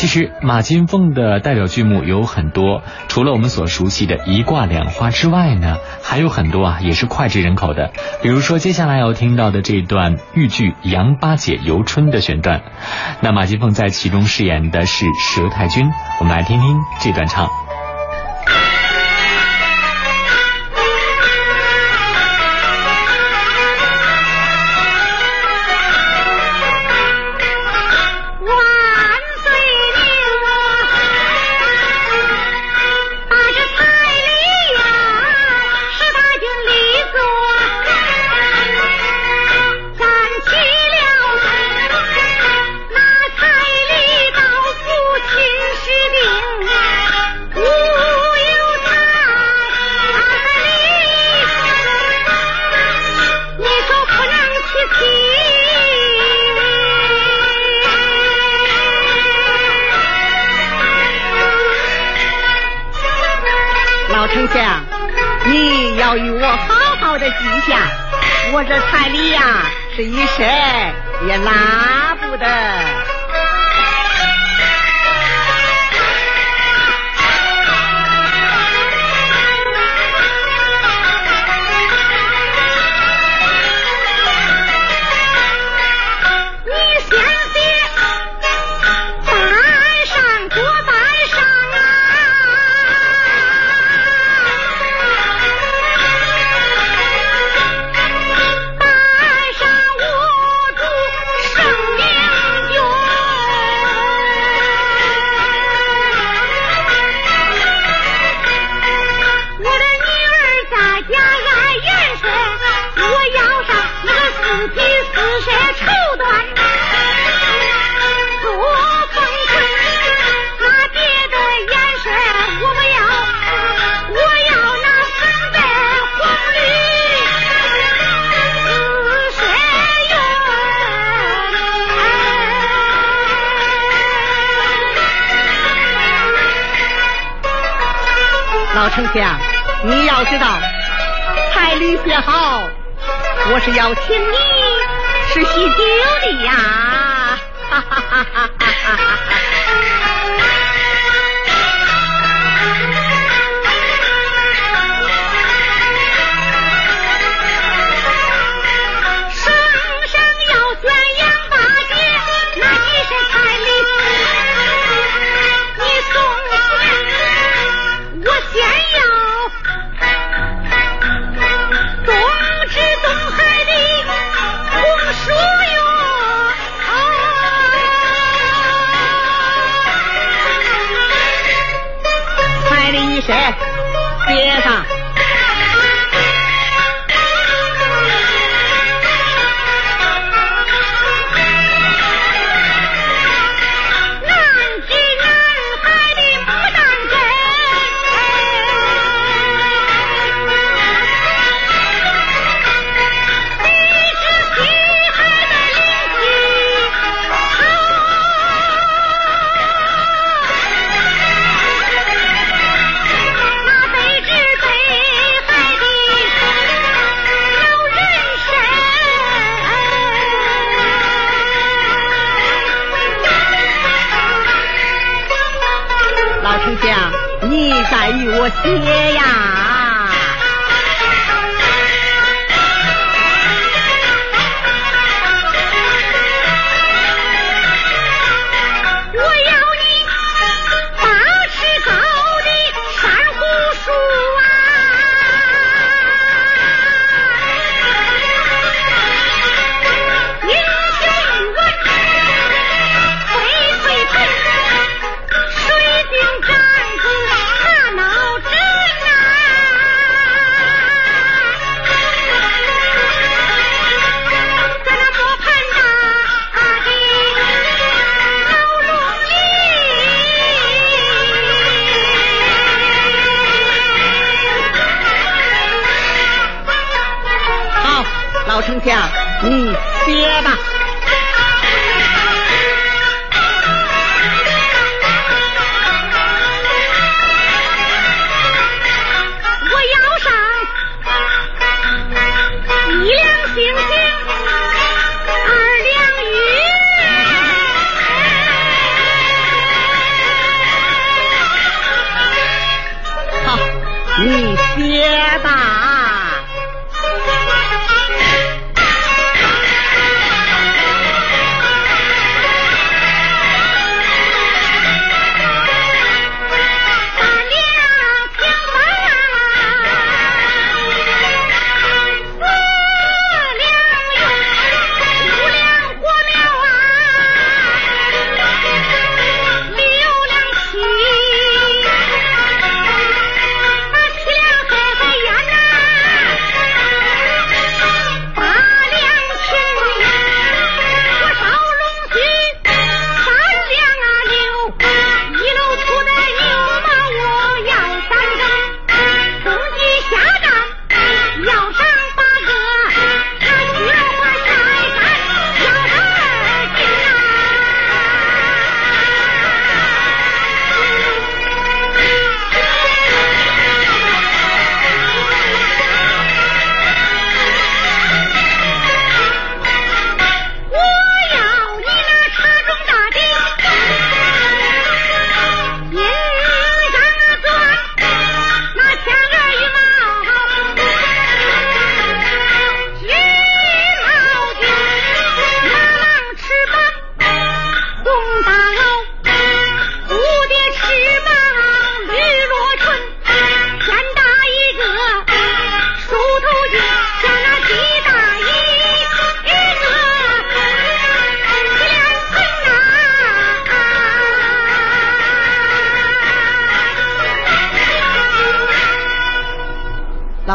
其实马金凤的代表剧目有很多，除了我们所熟悉的一挂两花之外呢，还有很多啊，也是脍炙人口的。比如说接下来要听到的这段豫剧《杨八姐游春》的选段，那马金凤在其中饰演的是佘太君，我们来听听这段唱。我这彩礼呀，是一身也拿不得。老丞相，你要知道，彩礼写好，我是要请你吃喜酒的呀！哈哈哈哈哈哈！这一身街上。爹呀今天你爹吧。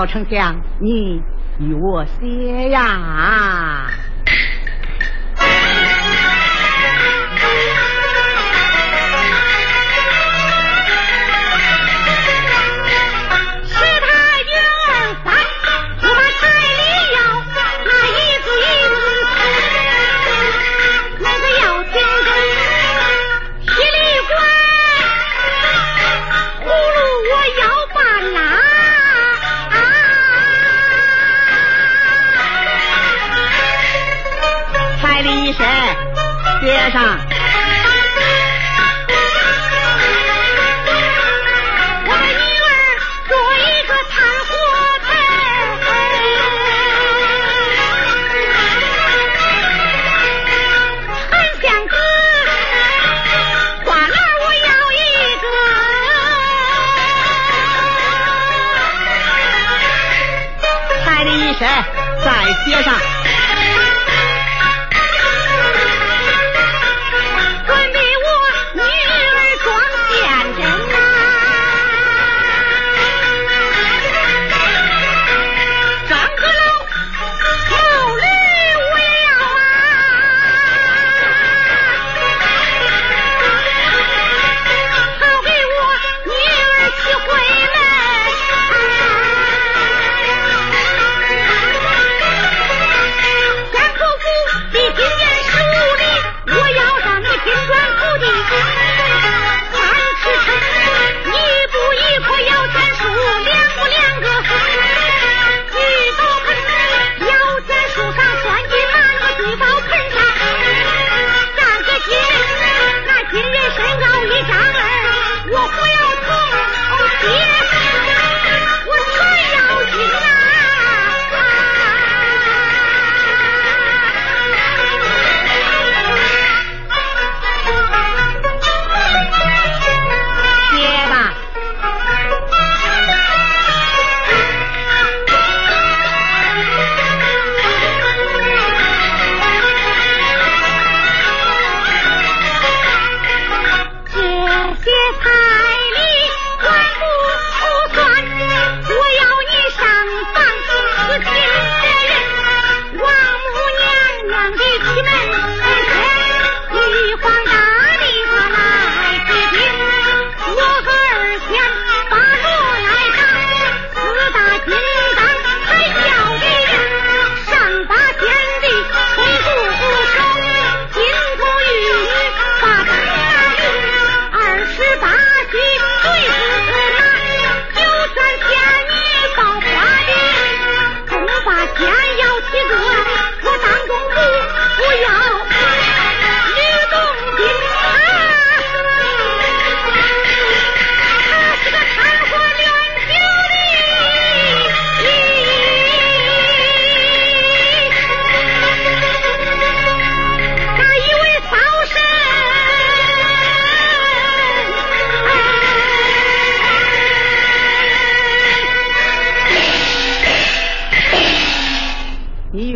老丞相，你与我歇呀。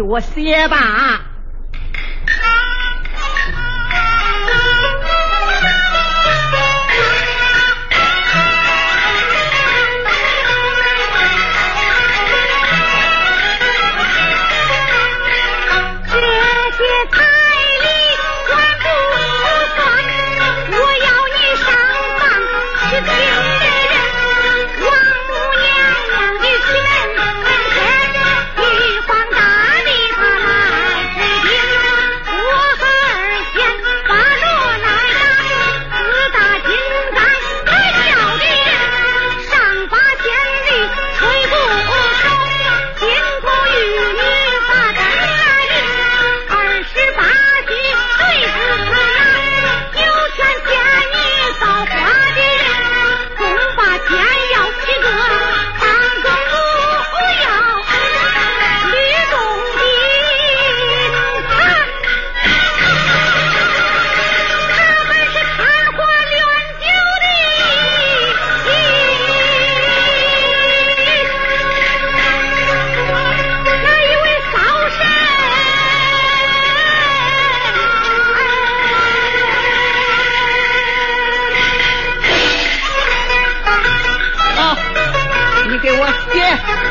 我歇吧。Yeah.